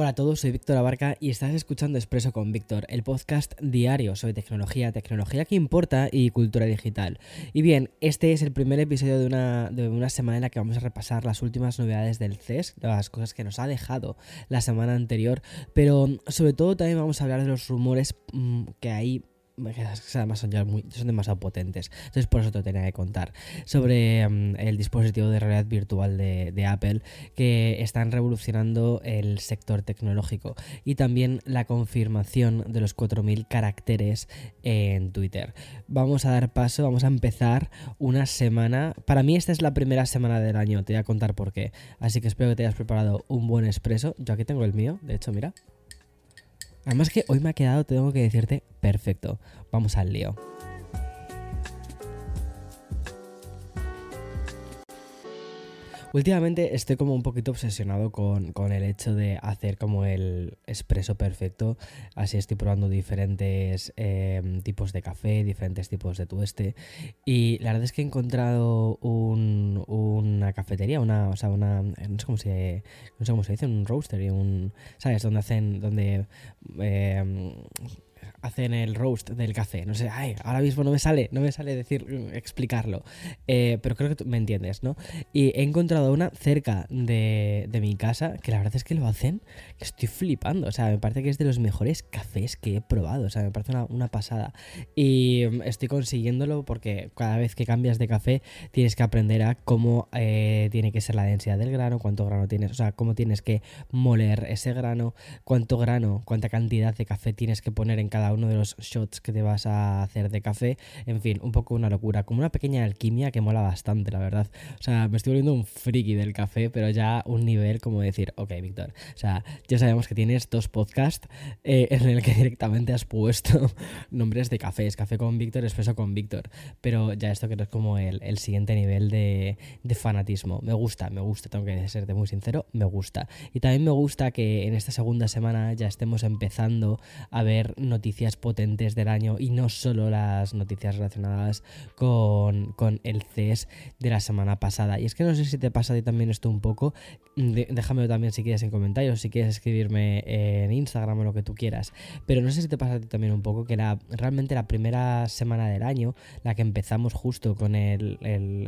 Hola a todos, soy Víctor Abarca y estás escuchando Expreso con Víctor, el podcast diario sobre tecnología, tecnología que importa y cultura digital. Y bien, este es el primer episodio de una, de una semana en la que vamos a repasar las últimas novedades del CES, las cosas que nos ha dejado la semana anterior, pero sobre todo también vamos a hablar de los rumores mm, que hay además son, ya muy, demasiado potentes. Entonces por eso te tenía que contar sobre mm, el dispositivo de realidad virtual de, de, Apple que están revolucionando el sector tecnológico y también la confirmación de los 4.000 caracteres en Twitter. Vamos a dar paso, vamos a empezar una semana. Para mí esta es la primera semana del año, te voy a contar por qué. Así que espero que te hayas preparado un buen expreso. Yo aquí tengo el mío, de hecho, mira. Además que hoy me ha quedado, tengo que decirte, perfecto. Vamos al lío. Últimamente estoy como un poquito obsesionado con, el hecho de hacer como el expreso perfecto. Así estoy probando diferentes em, tipos de café, diferentes tipos de tueste. Y la verdad es que he encontrado cafetería, una, o sea, una, no sé cómo se, no sé cómo se dice, un roaster un, ¿sabes? Donde hacen, donde... Eh, hacen el roast del café. No sé, ay, ahora mismo no me sale, no me sale decir, explicarlo. Eh, pero creo que tú me entiendes, ¿no? Y he encontrado una cerca de, mi casa que la verdad es que lo hacen, que estoy flipando. O sea, me parece que es de los mejores cafés que he probado. O sea, me parece una, pasada. Y mm, estoy consiguiéndolo porque cada vez que cambias de café tienes que aprender a cómo eh, tiene que ser la densidad del grano, cuánto grano tienes, o sea, cómo tienes que moler ese grano, cuánto grano, cuánta cantidad de café tienes que poner en cada uno de los shots que te vas a hacer de café. En fin, un poco una locura, como una pequeña alquimia que mola bastante, la verdad. O sea, me estoy volviendo un friki del café, pero ya un nivel como decir, ok, Víctor, o sea, ya sabemos que tienes dos podcasts eh, en el que directamente has puesto nombres de cafés, café con Víctor, expreso con Víctor, pero ya esto que es como el, el siguiente nivel de, de fanatismo. Me gusta, me gusta, tengo que serte muy sincero, me gusta. Y también me gusta que en esta segunda semana ya estemos empezando a ver noticias potentes del año y no solo las noticias relacionadas con, el CES de la semana pasada. Y es que no sé si te pasa a ti también esto un poco. déjamelo también si quieres en comentarios, si quieres escribirme en Instagram o lo que tú quieras. Pero no sé si te pasa a ti también un poco que la, realmente la primera semana del año, la que empezamos justo con el,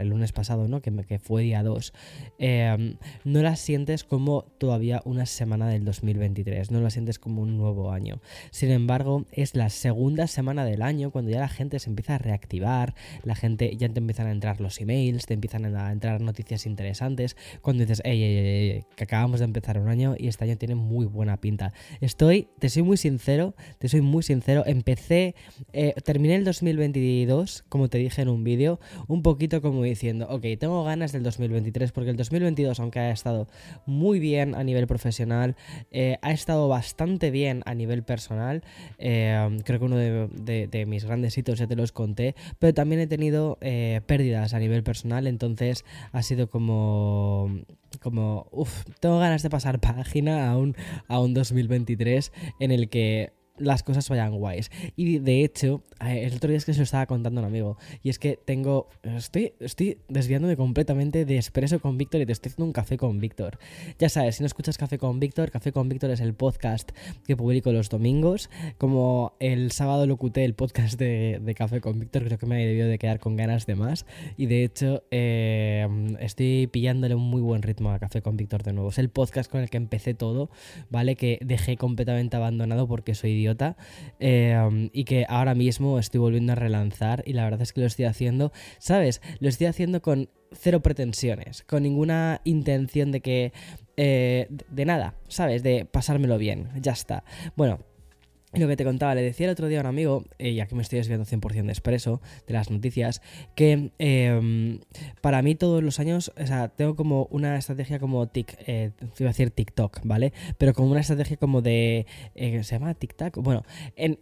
lunes pasado, ¿no? que, que fue día 2, em, no la sientes como todavía una semana del 2023, no la sientes como un nuevo año. Sin embargo, es la segunda semana del año, cuando ya la gente se empieza a reactivar, la gente ya te empiezan a entrar los emails, te empiezan a entrar noticias interesantes, cuando dices, ey, ey, ey, que acabamos de empezar un año y este año tiene muy buena pinta. Estoy, te soy muy sincero, te soy muy sincero, empecé, eh, terminé el 2022, como te dije en un vídeo, un poquito como diciendo, ok, tengo ganas del 2023, porque el 2022, aunque ha estado muy bien a nivel profesional, eh, ha estado bastante bien a nivel personal, eh, creo que uno de, mis grandes hitos ya te los conté, pero también he tenido eh, pérdidas a nivel personal, entonces ha sido como como, uff, tengo ganas de pasar página a un, a un 2023 en el que las cosas vayan guays. Y de hecho, eh, el otro día es que se lo estaba contando un amigo. Y es que tengo. Estoy, estoy desviándome completamente de Expreso con Víctor y te estoy haciendo un café con Víctor. Ya sabes, si no escuchas Café con Víctor, Café con Víctor es el podcast que publico los domingos. Como el sábado lo locuté el podcast de, Café con Víctor, creo que me ha debido de quedar con ganas de más. Y de hecho, eh, estoy pillándole un muy buen ritmo a Café con Víctor de nuevo. Es el podcast con el que empecé todo, ¿vale? Que dejé completamente abandonado porque soy idiota eh, y que ahora mismo estoy volviendo a relanzar y la verdad es que lo estoy haciendo, ¿sabes? Lo estoy haciendo con cero pretensiones, con ninguna intención de que... Eh, de nada, ¿sabes? De pasármelo bien, ya está. Bueno, lo que te contaba, le decía el otro día a un amigo, eh, ya que me estoy desviando 100% de expreso de las noticias, que em, para mí todos los años, o sea, tengo como una estrategia como tic, eh, iba a decir TikTok, ¿vale? Pero como una estrategia como de, eh, ¿se llama TikTok? Bueno,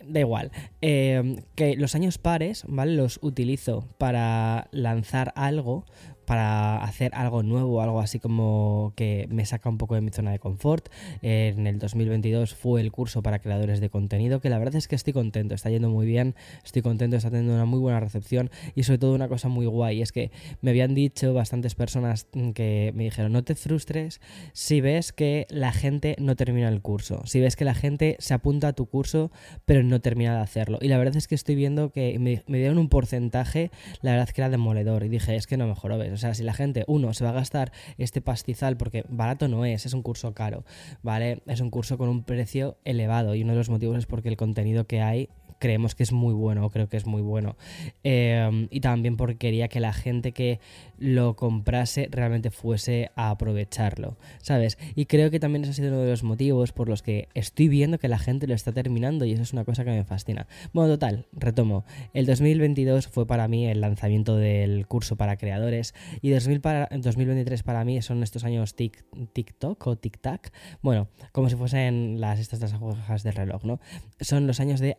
da igual, em, que los años pares, ¿vale? Los utilizo para lanzar algo para hacer algo nuevo, algo así como que me saca un poco de mi zona de confort. En el 2022 fue el curso para creadores de contenido, que la verdad es que estoy contento, está yendo muy bien, estoy contento, está teniendo una muy buena recepción y sobre todo una cosa muy guay, es que me habían dicho bastantes personas que me dijeron, no te frustres si ves que la gente no termina el curso, si ves que la gente se apunta a tu curso pero no termina de hacerlo. Y la verdad es que estoy viendo que me, dieron un porcentaje, la verdad que era demoledor y dije, es que no mejor ves. O sea, si la gente, uno, se va a gastar este pastizal, porque barato no es, es un curso caro, ¿vale? Es un curso con un precio elevado y uno de los motivos es porque el contenido que hay creemos que es muy bueno, creo que es muy bueno. Em, y también porque quería que la gente que lo comprase realmente fuese a aprovecharlo, ¿sabes? Y creo que también ese ha sido uno de los motivos por los que estoy viendo que la gente lo está terminando y eso es una cosa que me fascina. Bueno, total, retomo. El 2022 fue para mí el lanzamiento del curso para creadores y 2023 para mí son estos años TikTok o TikTok. Bueno, como si fuesen las estas las agujas del reloj, ¿no? Son los años de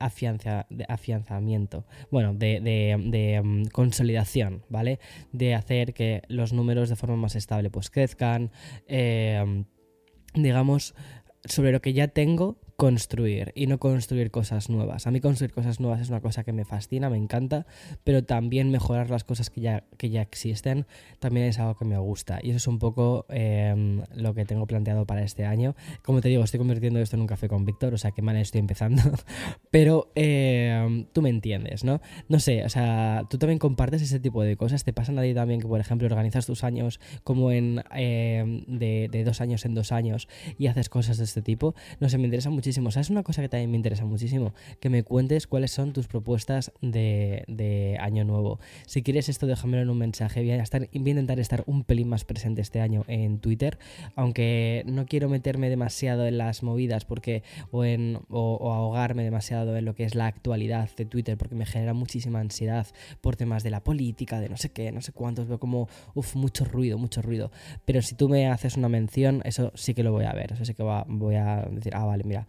de afianzamiento, bueno, de, mm, consolidación, ¿vale? De hacer que los números de forma más estable pues crezcan, eh, digamos, sobre lo que ya tengo, construir y no construir cosas nuevas. A mí construir cosas nuevas es una cosa que me fascina, me encanta, pero también mejorar las cosas que ya, que ya existen también es algo que me gusta. Y eso es un poco em, lo que tengo planteado para este año. Como te digo, estoy convirtiendo esto en un café con Víctor, o sea que mal estoy empezando, pero em, tú me entiendes, ¿no? No sé, o sea, tú también compartes ese tipo de cosas. ¿Te pasa a nadie también que, por ejemplo, organizas tus años como en em, de, de dos años en dos años y haces cosas de este tipo? No sé, me interesa muchísimo ¿Sabes una cosa que también me interesa muchísimo? Que me cuentes cuáles son tus propuestas de, año nuevo. Si quieres esto, déjamelo en un mensaje. Voy a, estar, voy a intentar estar un pelín más presente este año en Twitter, aunque no quiero meterme demasiado en las movidas porque o, en, o, ahogarme demasiado en lo que es la actualidad de Twitter porque me genera muchísima ansiedad por temas de la política, de no sé qué, no sé cuántos. Veo como, uff, mucho ruido, mucho ruido. Pero si tú me haces una mención, eso sí que lo voy a ver. Eso sí que voy a decir, ah, vale, mira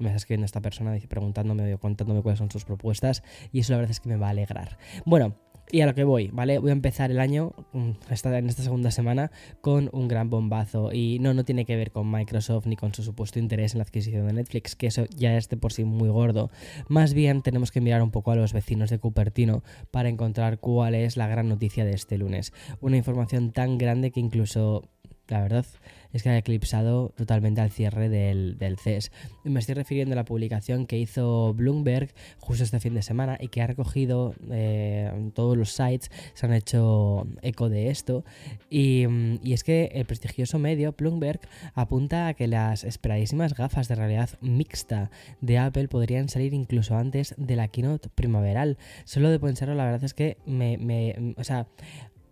me está escribiendo esta persona preguntándome o contándome cuáles son sus propuestas y eso la verdad es que me va a alegrar. Bueno, y a lo que voy, ¿vale? Voy a empezar el año, mm, en esta segunda semana, con un gran bombazo. Y no, no tiene que ver con Microsoft ni con su supuesto interés en la adquisición de Netflix, que eso ya es de por sí muy gordo. Más bien tenemos que mirar un poco a los vecinos de Cupertino para encontrar cuál es la gran noticia de este lunes. Una información tan grande que incluso, la verdad, es que ha eclipsado totalmente al cierre del, CES. Me estoy refiriendo a la publicación que hizo Bloomberg justo este fin de semana y que ha recogido eh, todos los sites, se han hecho eco de esto. Y, y, es que el prestigioso medio Bloomberg apunta a que las esperadísimas gafas de realidad mixta de Apple podrían salir incluso antes de la keynote primaveral. Solo de pensarlo, la verdad es que me o sea,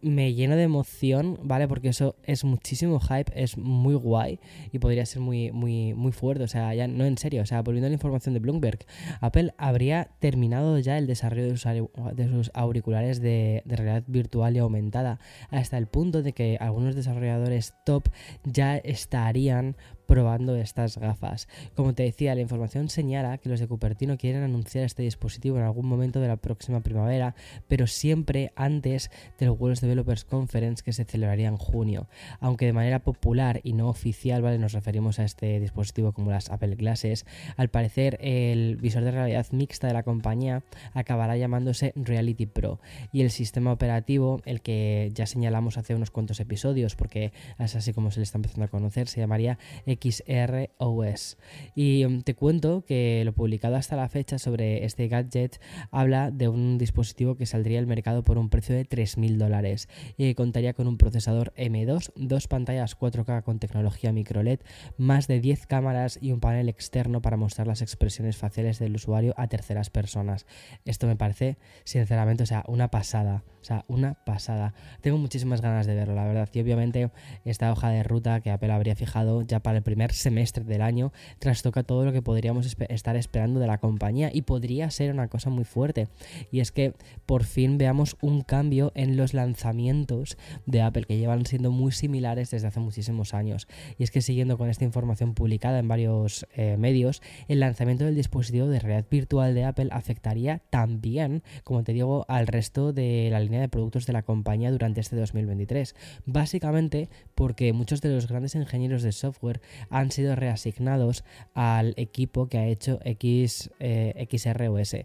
me lleno de emoción, ¿vale? Porque eso es muchísimo hype, es muy guay y podría ser muy, muy, muy fuerte. O sea, ya no en serio, o sea, volviendo a la información de Bloomberg, Apple habría terminado ya el desarrollo de sus, auriculares de, de, realidad virtual y aumentada, hasta el punto de que algunos desarrolladores top ya estarían probando estas gafas. Como te decía, la información señala que los de Cupertino quieren anunciar este dispositivo en algún momento de la próxima primavera, pero siempre antes del World Developers Conference que se celebraría en junio. Aunque de manera popular y no oficial, ¿vale? Nos referimos a este dispositivo como las Apple Glasses. Al parecer, el visor de realidad mixta de la compañía acabará llamándose Reality Pro y el sistema operativo, el que ya señalamos hace unos cuantos episodios, porque es así como se le está empezando a conocer, se llamaría XROS. Y mm, te cuento que lo publicado hasta la fecha sobre este gadget habla de un dispositivo que saldría al mercado por un precio de 3.000 dólares y contaría con un procesador M2, dos pantallas 4K con tecnología microLED, más de 10 cámaras y un panel externo para mostrar las expresiones faciales del usuario a terceras personas. Esto me parece, sinceramente, o sea, una pasada. O sea, una pasada. Tengo muchísimas ganas de verlo, la verdad. Y obviamente esta hoja de ruta que Apple habría fijado ya para el primer semestre del año trastoca todo lo que podríamos estar esperando de la compañía y podría ser una cosa muy fuerte. Y es que por fin veamos un cambio en los lanzamientos de Apple que llevan siendo muy similares desde hace muchísimos años. Y es que siguiendo con esta información publicada en varios eh, medios, el lanzamiento del dispositivo de realidad virtual de Apple afectaría también, como te digo, al resto de la línea de productos de la compañía durante este 2023. Básicamente porque muchos de los grandes ingenieros de software han sido reasignados al equipo que ha hecho X, eh, XROS.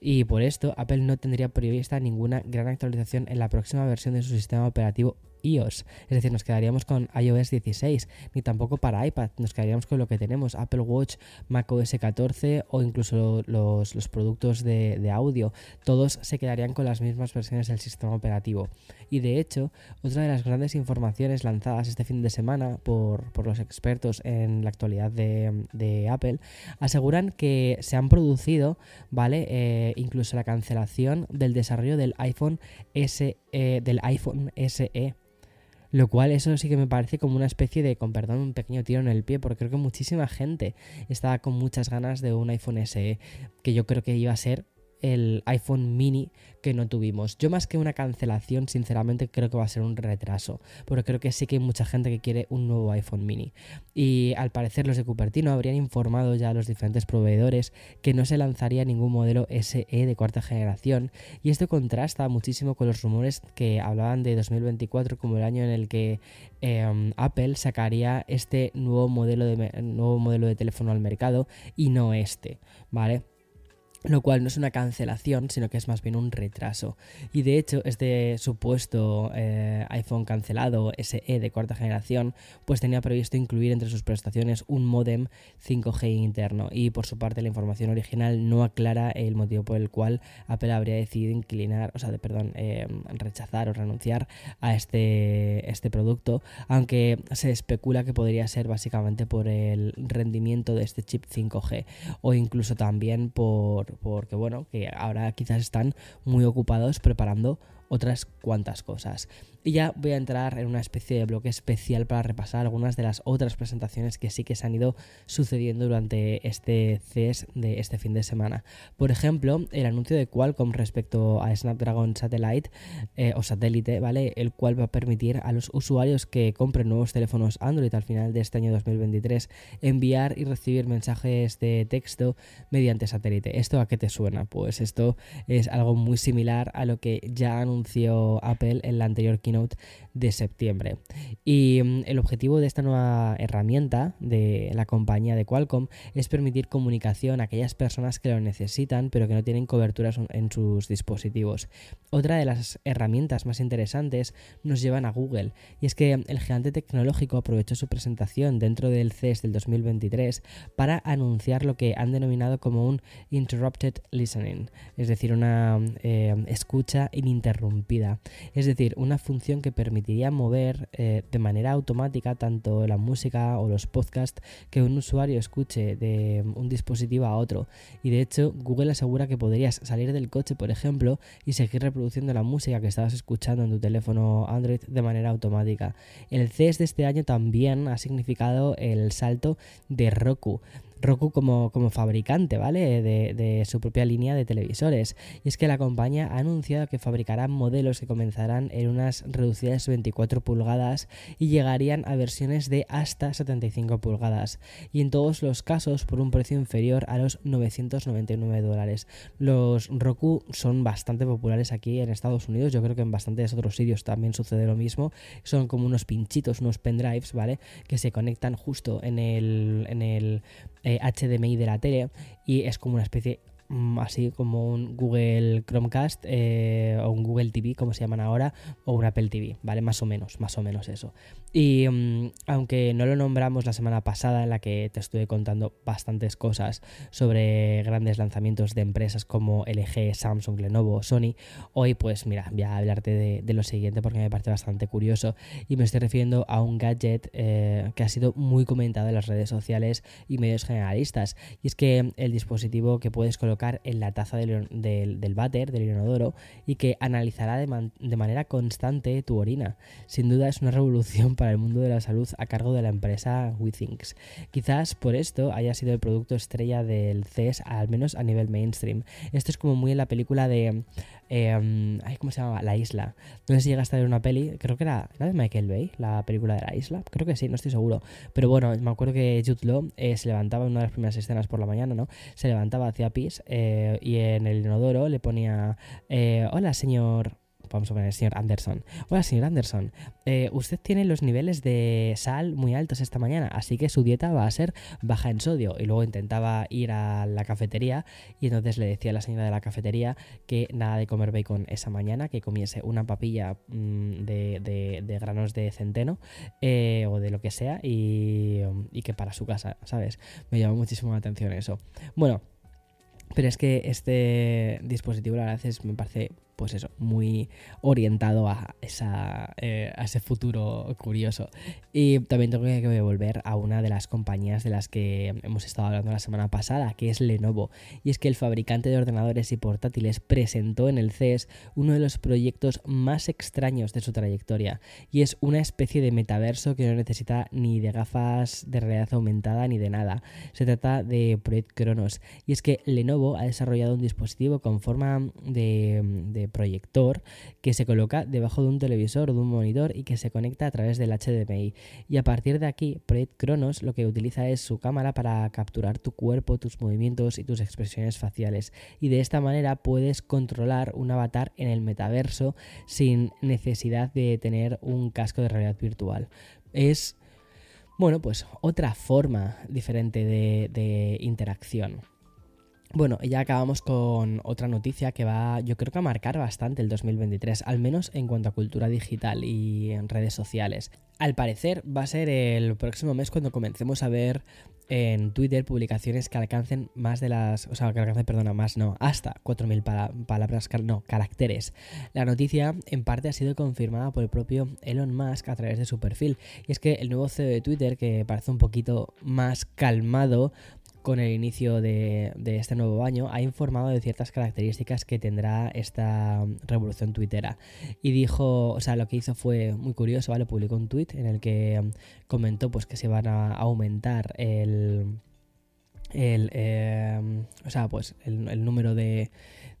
Y por esto Apple no tendría prevista ninguna gran actualización en la próxima versión de su sistema operativo iOS. Es decir, nos quedaríamos con iOS 16, ni tampoco para iPad, nos quedaríamos con lo que tenemos, Apple Watch, macOS 14 o incluso los, productos de, audio. Todos se quedarían con las mismas versiones del sistema operativo. Y de hecho, otra de las grandes informaciones lanzadas este fin de semana por, los expertos en la actualidad de, Apple aseguran que se han producido, ¿vale? Eh, incluso la cancelación del desarrollo del iPhone S, eh, del iPhone SE lo cual eso sí que me parece como una especie de, con perdón, un pequeño tiro en el pie, porque creo que muchísima gente estaba con muchas ganas de un iPhone SE, que yo creo que iba a ser el iPhone mini que no tuvimos. Yo más que una cancelación, sinceramente creo que va a ser un retraso, porque creo que sí que hay mucha gente que quiere un nuevo iPhone mini. Y al parecer los de Cupertino habrían informado ya a los diferentes proveedores que no se lanzaría ningún modelo SE de cuarta generación, y esto contrasta muchísimo con los rumores que hablaban de 2024 como el año en el que em, Apple sacaría este nuevo modelo de, nuevo modelo de teléfono al mercado y no este, ¿vale? Lo cual no es una cancelación, sino que es más bien un retraso. Y de hecho, este supuesto eh, iPhone cancelado SE de cuarta generación, pues tenía previsto incluir entre sus prestaciones un modem 5G interno. Y por su parte, la información original no aclara el motivo por el cual Apple habría decidido inclinar, o sea, perdón, eh, rechazar o renunciar a este, este producto, aunque se especula que podría ser básicamente por el rendimiento de este chip 5G o incluso también por porque bueno, que ahora quizás están muy ocupados preparando otras cuantas cosas. Y ya voy a entrar en una especie de bloque especial para repasar algunas de las otras presentaciones que sí que se han ido sucediendo durante este CES de este fin de semana. Por ejemplo, el anuncio de Qualcomm respecto a Snapdragon Satellite eh, o satélite, ¿vale? El cual va a permitir a los usuarios que compren nuevos teléfonos Android al final de este año 2023 enviar y recibir mensajes de texto mediante satélite. ¿Esto a qué te suena? Pues esto es algo muy similar a lo que ya anunció Apple en la anterior de septiembre. Y mm, el objetivo de esta nueva herramienta de la compañía de Qualcomm es permitir comunicación a aquellas personas que lo necesitan pero que no tienen cobertura en sus dispositivos. Otra de las herramientas más interesantes nos llevan a Google y es que el gigante tecnológico aprovechó su presentación dentro del CES del 2023 para anunciar lo que han denominado como un interrupted listening, es decir, una eh, escucha ininterrumpida, es decir, una función que permitiría mover eh, de manera automática tanto la música o los podcasts que un usuario escuche de un dispositivo a otro. Y de hecho, Google asegura que podrías salir del coche, por ejemplo, y seguir reproduciendo la música que estabas escuchando en tu teléfono Android de manera automática. El CES de este año también ha significado el salto de Roku. Roku como, como fabricante, ¿vale? De, su propia línea de televisores. Y es que la compañía ha anunciado que fabricará modelos que comenzarán en unas reducidas 24 pulgadas y llegarían a versiones de hasta 75 pulgadas. Y en todos los casos por un precio inferior a los 999 dólares. Los Roku son bastante populares aquí en Estados Unidos. Yo creo que en bastantes otros sitios también sucede lo mismo. Son como unos pinchitos, unos pendrives, ¿vale? Que se conectan justo en el, en el eh, de la tele y es como una especie así como un Google Chromecast eh, o un Google TV, como se llaman ahora, o un Apple TV, ¿vale? Más o menos, más o menos eso. Y mm, aunque no lo nombramos la semana pasada, en la que te estuve contando bastantes cosas sobre grandes lanzamientos de empresas como LG, Samsung, Lenovo, Sony, hoy pues mira, voy a hablarte de, lo siguiente porque me parece bastante curioso y me estoy refiriendo a un gadget eh, que ha sido muy comentado en las redes sociales y medios generalistas. Y es que el dispositivo que puedes colocar en la taza del, del, del váter, del inodoro, y que analizará de, de, manera constante tu orina. Sin duda es una revolución para el mundo de la salud a cargo de la empresa WeThinks. Quizás por esto haya sido el producto estrella del CES, al menos a nivel mainstream. Esto es como muy en la película de eh, ¿Cómo se llama? La Isla. No sé si llegaste a ver una peli, creo que era la de Michael Bay, la película de la isla. Creo que sí, no estoy seguro. Pero bueno, me acuerdo que Jude Law eh, se levantaba en una de las primeras escenas por la mañana, ¿no? Se levantaba hacia pis eh, y en el inodoro le ponía: eh, Hola, señor vamos a poner señor Anderson. Hola, señor Anderson. Eh, usted tiene los niveles de sal muy altos esta mañana, así que su dieta va a ser baja en sodio. Y luego intentaba ir a la cafetería y entonces le decía a la señora de la cafetería que nada de comer bacon esa mañana, que comiese una papilla mm, de, granos de centeno o de lo que sea y, y que para su casa, ¿sabes? Me llamó muchísimo la atención eso. Bueno, pero es que este dispositivo, la verdad es, me parece pues eso, muy orientado a, esa, eh, a ese futuro curioso. Y también tengo que volver a una de las compañías de las que hemos estado hablando la semana pasada, que es Lenovo. Y es que el fabricante de ordenadores y portátiles presentó en el CES uno de los proyectos más extraños de su trayectoria. Y es una especie de metaverso que no necesita ni de gafas de realidad aumentada ni de nada. Se trata de Project Kronos. Y es que Lenovo ha desarrollado un dispositivo con forma de proyector que se coloca debajo de un televisor o de un monitor y que se conecta a través del HDMI. Y a partir de aquí, Project Kronos lo que utiliza es su cámara para capturar tu cuerpo, tus movimientos y tus expresiones faciales. Y de esta manera puedes controlar un avatar en el metaverso sin necesidad de tener un casco de realidad virtual. Es bueno, pues otra forma diferente de interacción. Bueno, ya acabamos con otra noticia que va, yo creo que a marcar bastante el 2023, al menos en cuanto a cultura digital y en redes sociales. Al parecer va a ser el próximo mes cuando comencemos a ver en Twitter publicaciones que alcancen más de las, o sea, que alcancen, perdona, más no, hasta 4.000 palabras, no, caracteres. La noticia en parte ha sido confirmada por el propio Elon Musk a través de su perfil. Y es que el nuevo CEO de Twitter, que parece un poquito más calmado, con el inicio de, este nuevo año, ha informado de ciertas características que tendrá esta revolución tuitera. Y dijo, o sea, lo que hizo fue muy curioso, ¿vale? Publicó un tweet en el que um, comentó pues que se van a aumentar el... el em, o sea, pues el número de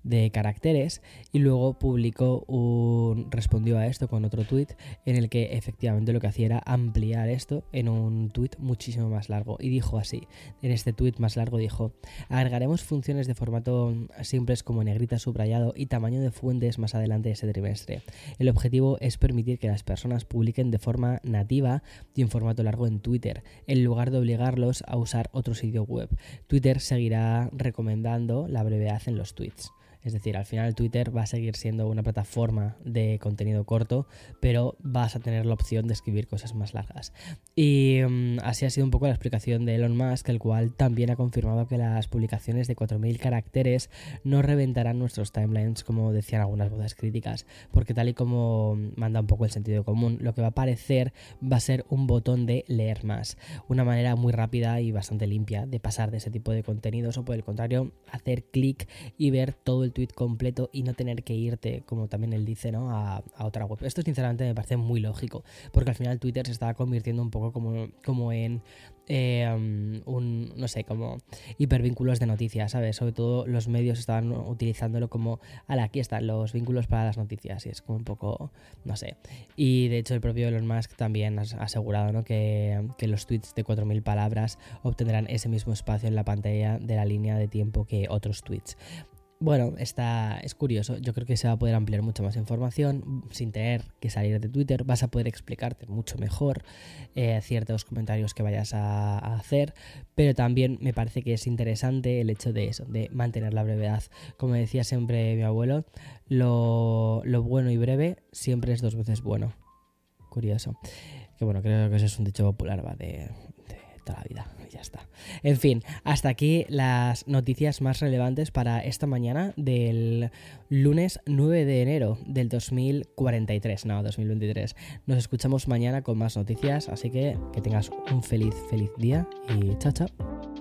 de caracteres y luego publicó un respondió a esto con otro tweet en el que efectivamente lo que hacía era ampliar esto en un tweet muchísimo más largo. Y dijo así en este tweet más largo dijo agregaremos funciones de formato simples como negrita subrayado y tamaño de fuentes más adelante de ese trimestre. El objetivo es permitir que las personas publiquen de forma nativa y en formato largo en Twitter en lugar de obligarlos a usar otro sitio web. Twitter seguirá recomendando la brevedad en los tweets es decir, al final Twitter va a seguir siendo una plataforma de contenido corto, pero vas a tener la opción de escribir cosas más largas. Y mm, así ha sido un poco la explicación de Elon Musk, el cual también ha confirmado que las publicaciones de 4.000 caracteres no reventarán nuestros timelines, como decían algunas voces críticas, porque tal y como manda un poco el sentido común, lo que va a aparecer va a ser un botón de leer más, una manera muy rápida y bastante limpia de pasar de ese tipo de contenidos o por el contrario hacer clic y ver todo el tweet completo y no tener que irte, como también él dice, ¿no? A, otra web. Esto sinceramente me parece muy lógico, porque al final Twitter se estaba convirtiendo un poco como, como en eh, un, no sé, como hipervínculos de noticias, ¿sabes? Sobre todo los medios estaban utilizándolo como, ala, aquí están los vínculos para las noticias, y es como un poco, no sé. Y de hecho el propio Elon Musk también ha asegurado, ¿no? Que, que los tweets de 4.000 palabras obtendrán ese mismo espacio en la pantalla de la línea de tiempo que otros tweets. Bueno, está, es curioso. Yo creo que se va a poder ampliar mucha más información sin tener que salir de Twitter. Vas a poder explicarte mucho mejor eh, ciertos comentarios que vayas a, hacer. Pero también me parece que es interesante el hecho de eso, de mantener la brevedad. Como decía siempre mi abuelo, lo, bueno y breve siempre es dos veces bueno. Curioso. Que bueno, creo que eso es un dicho popular, va, de, toda la vida. Ya está. En fin, hasta aquí las noticias más relevantes para esta mañana del lunes 9 de enero del 2043, no, 2023. Nos escuchamos mañana con más noticias, así que que tengas un feliz, feliz día y chao, chao.